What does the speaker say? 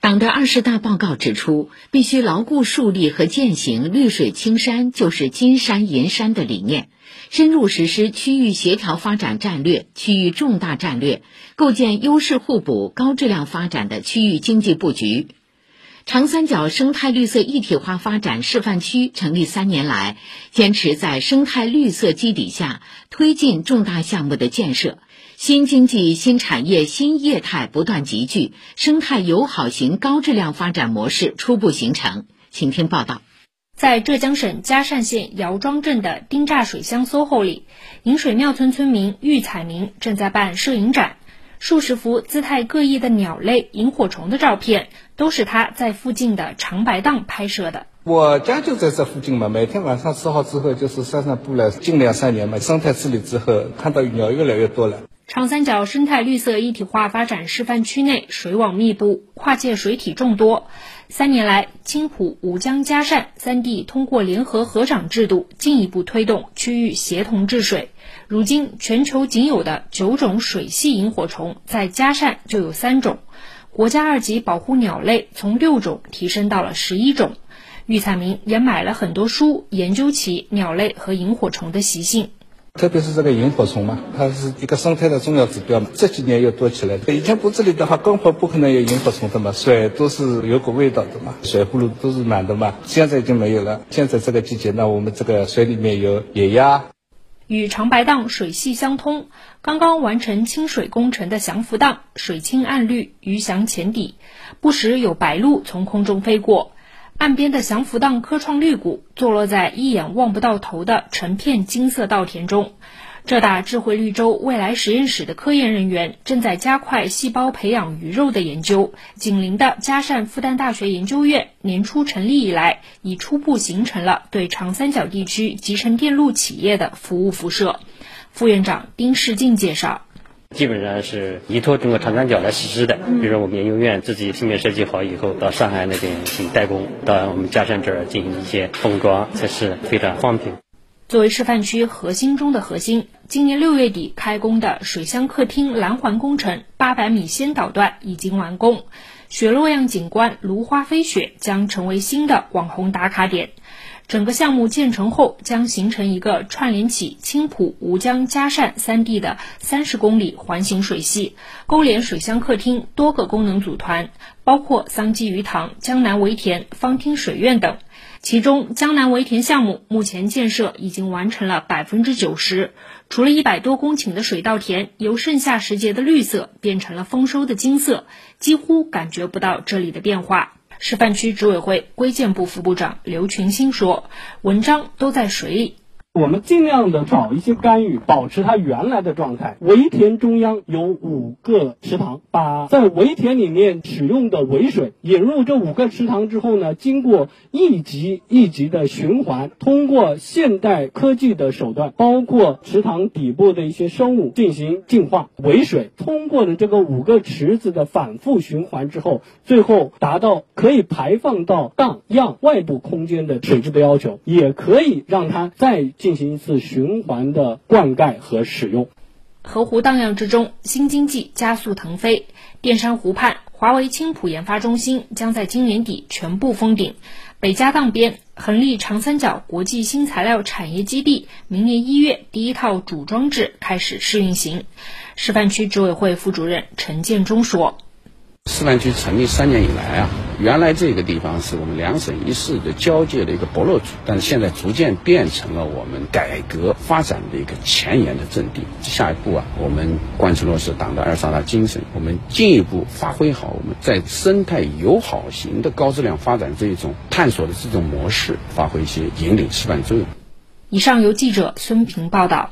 党的二十大报告指出，必须牢固树立和践行“绿水青山就是金山银山”的理念，深入实施区域协调发展战略、区域重大战略，构建优势互补、高质量发展的区域经济布局。长三角生态绿色一体化发展示范区成立三年来，坚持在生态绿色基底下推进重大项目的建设。新经济、新产业、新业态不断集聚，生态友好型高质量发展模式初步形成。请听报道。在浙江省嘉善县姚庄镇的丁栅水乡 SOHO 里，引水庙村村民玉彩明正在办摄影展，数十幅姿态各异的鸟类、萤火虫的照片，都是他在附近的长白荡拍摄的。我家就在这附近嘛，每天晚上吃好之后就是散散步了。近两三年嘛，生态治理之后，看到鸟越来越多了。长三角生态绿色一体化发展示范区内水网密布，跨界水体众多。三年来，青浦、吴江、嘉善三地通过联合合长制度，进一步推动区域协同治水。如今，全球仅有的九种水系萤火虫，在嘉善就有三种。国家二级保护鸟类从六种提升到了十一种。玉彩明也买了很多书，研究起鸟类和萤火虫的习性。特别是这个萤火虫嘛，它是一个生态的重要指标嘛。这几年又多起来了。以前不这里的话，根本不可能有萤火虫的嘛，水都是有股味道的嘛，水葫芦都是满的嘛。现在已经没有了。现在这个季节，那我们这个水里面有野鸭。与长白荡水系相通，刚刚完成清水工程的祥福荡，水清岸绿，鱼翔浅底，不时有白鹭从空中飞过。岸边的祥福荡科创绿谷坐落在一眼望不到头的成片金色稻田中。浙大智慧绿洲未来实验室的科研人员正在加快细胞培养鱼肉的研究。紧邻的嘉善复旦大学研究院年初成立以来，已初步形成了对长三角地区集成电路企业的服务辐射。副院长丁世进介绍。基本上是依托中国长三角来实施的，比如说我们研究院自己平面设计好以后，到上海那边进行代工，到我们嘉善这儿进行一些封装测试，非常方便。作为示范区核心中的核心，今年六月底开工的水乡客厅蓝环工程八百米先导段已经完工，雪落样景观芦花飞雪将成为新的网红打卡点。整个项目建成后，将形成一个串联起青浦、吴江、嘉善三地的三十公里环形水系，勾连水乡客厅多个功能组团，包括桑基鱼塘、江南围田、方汀水院等。其中，江南围田项目目前建设已经完成了百分之九十，除了一百多公顷的水稻田由盛夏时节的绿色变成了丰收的金色，几乎感觉不到这里的变化。示范区执委会规建部副部长刘群星说：“文章都在水里。”我们尽量的找一些干预，保持它原来的状态。围田中央有五个池塘，把在围田里面使用的围水引入这五个池塘之后呢，经过一级一级的循环，通过现代科技的手段，包括池塘底部的一些生物进行净化围水，通过了这个五个池子的反复循环之后，最后达到可以排放到荡漾外部空间的水质的要求，也可以让它再。进行一次循环的灌溉和使用。河湖荡漾之中，新经济加速腾飞。淀山湖畔，华为青浦研发中心将在今年底全部封顶。北家荡边，恒力长三角国际新材料产业基地，明年一月第一套主装置开始试运行。示范区执委会副主任陈建忠说。示范区成立三年以来啊，原来这个地方是我们两省一市的交界的一个薄弱处，但是现在逐渐变成了我们改革发展的一个前沿的阵地。下一步啊，我们贯彻落实党的二十大精神，我们进一步发挥好我们在生态友好型的高质量发展这一种探索的这种模式，发挥一些引领示范作用。以上由记者孙平报道。